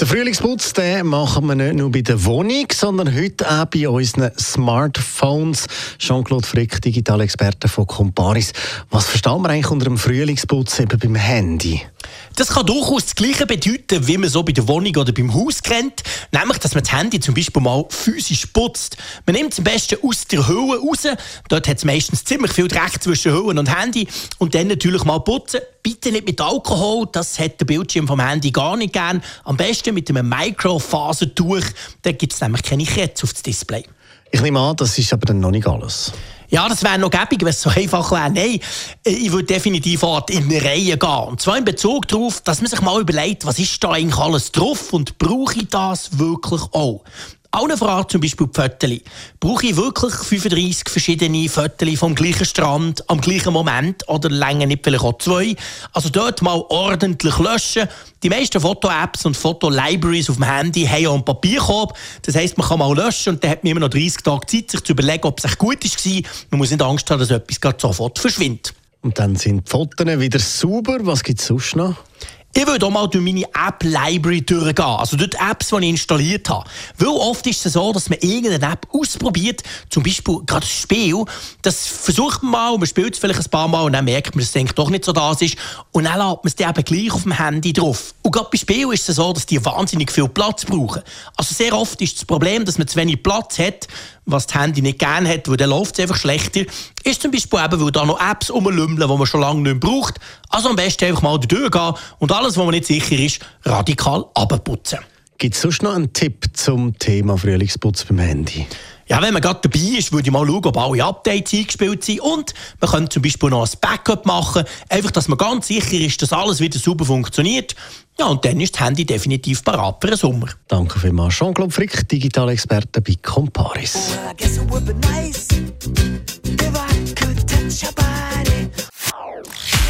den Frühlingsputz den machen wir nicht nur bei der Wohnung, sondern heute auch bei unseren Smartphones. Jean-Claude Frick, Digitalexperte von Comparis. Was verstehen wir eigentlich unter dem Frühlingsputz eben beim Handy? Das kann durchaus das Gleiche bedeuten, wie man so bei der Wohnung oder beim Haus kennt. Nämlich, dass man das Handy zum Beispiel mal physisch putzt. Man nimmt es am besten aus der Hülle raus. Dort hat es meistens ziemlich viel Dreck zwischen Hülle und Handy. Und dann natürlich mal putzen. Bitte nicht mit Alkohol, das hat der Bildschirm vom Handy gar nicht gern. Am besten mit einem Microfasertuch. Da gibt es nämlich keine Kette auf das Display. Ich nehme an, das ist aber dann noch nicht alles. Ja, das wäre noch gäbig, wenn es so einfach wäre. Nein, ich würde definitiv in eine Reihe gehen. Und zwar in Bezug darauf, dass man sich mal überlegt, was ist da eigentlich alles drauf und brauche ich das wirklich auch? Auch eine Frage zum Beispiel die Fotos. Brauche ich wirklich 35 verschiedene Fotos vom gleichen Strand am gleichen Moment oder länger nicht vielleicht auch zwei? Also dort mal ordentlich löschen. Die meisten Foto-Apps und Foto-Libraries auf dem Handy haben ja einen Papierkorb. Das heisst, man kann mal löschen und dann hat man immer noch 30 Tage Zeit, sich zu überlegen, ob es echt gut war. Man muss nicht Angst haben, dass etwas gerade sofort verschwindet. Und dann sind die Fotos wieder sauber. Was gibt es sonst noch? Ich würde auch mal durch meine App-Library durchgehen, also durch die Apps, die ich installiert habe. Weil oft ist es so, dass man irgendeine App ausprobiert, zum Beispiel gerade ein Spiel, das versucht man mal, man spielt es vielleicht ein paar Mal und dann merkt man, dass es doch nicht so das ist und dann lädt man es eben gleich auf dem Handy drauf. Und gerade bei Spielen ist es so, dass die wahnsinnig viel Platz brauchen. Also sehr oft ist das Problem, dass man zu wenig Platz hat, was das Handy nicht gerne hat, weil dann läuft es einfach schlechter, ist zum Beispiel eben, weil da noch Apps rumlümmeln, die man schon lange nicht mehr braucht. Also am besten einfach mal durchgehen und alles, was man nicht sicher ist, radikal abputzen. Gibt es sonst noch einen Tipp zum Thema Frühlingsputz beim Handy? Ja, wenn man gerade dabei ist, würde ich mal schauen, ob alle Updates eingespielt sind. Und man könnte zum Beispiel noch ein Backup machen, einfach, dass man ganz sicher ist, dass alles wieder super funktioniert. Ja, und dann ist das Handy definitiv parat für den Sommer. Danke vielmals, Jean-Claude Frick, Digitalexperte bei Comparis.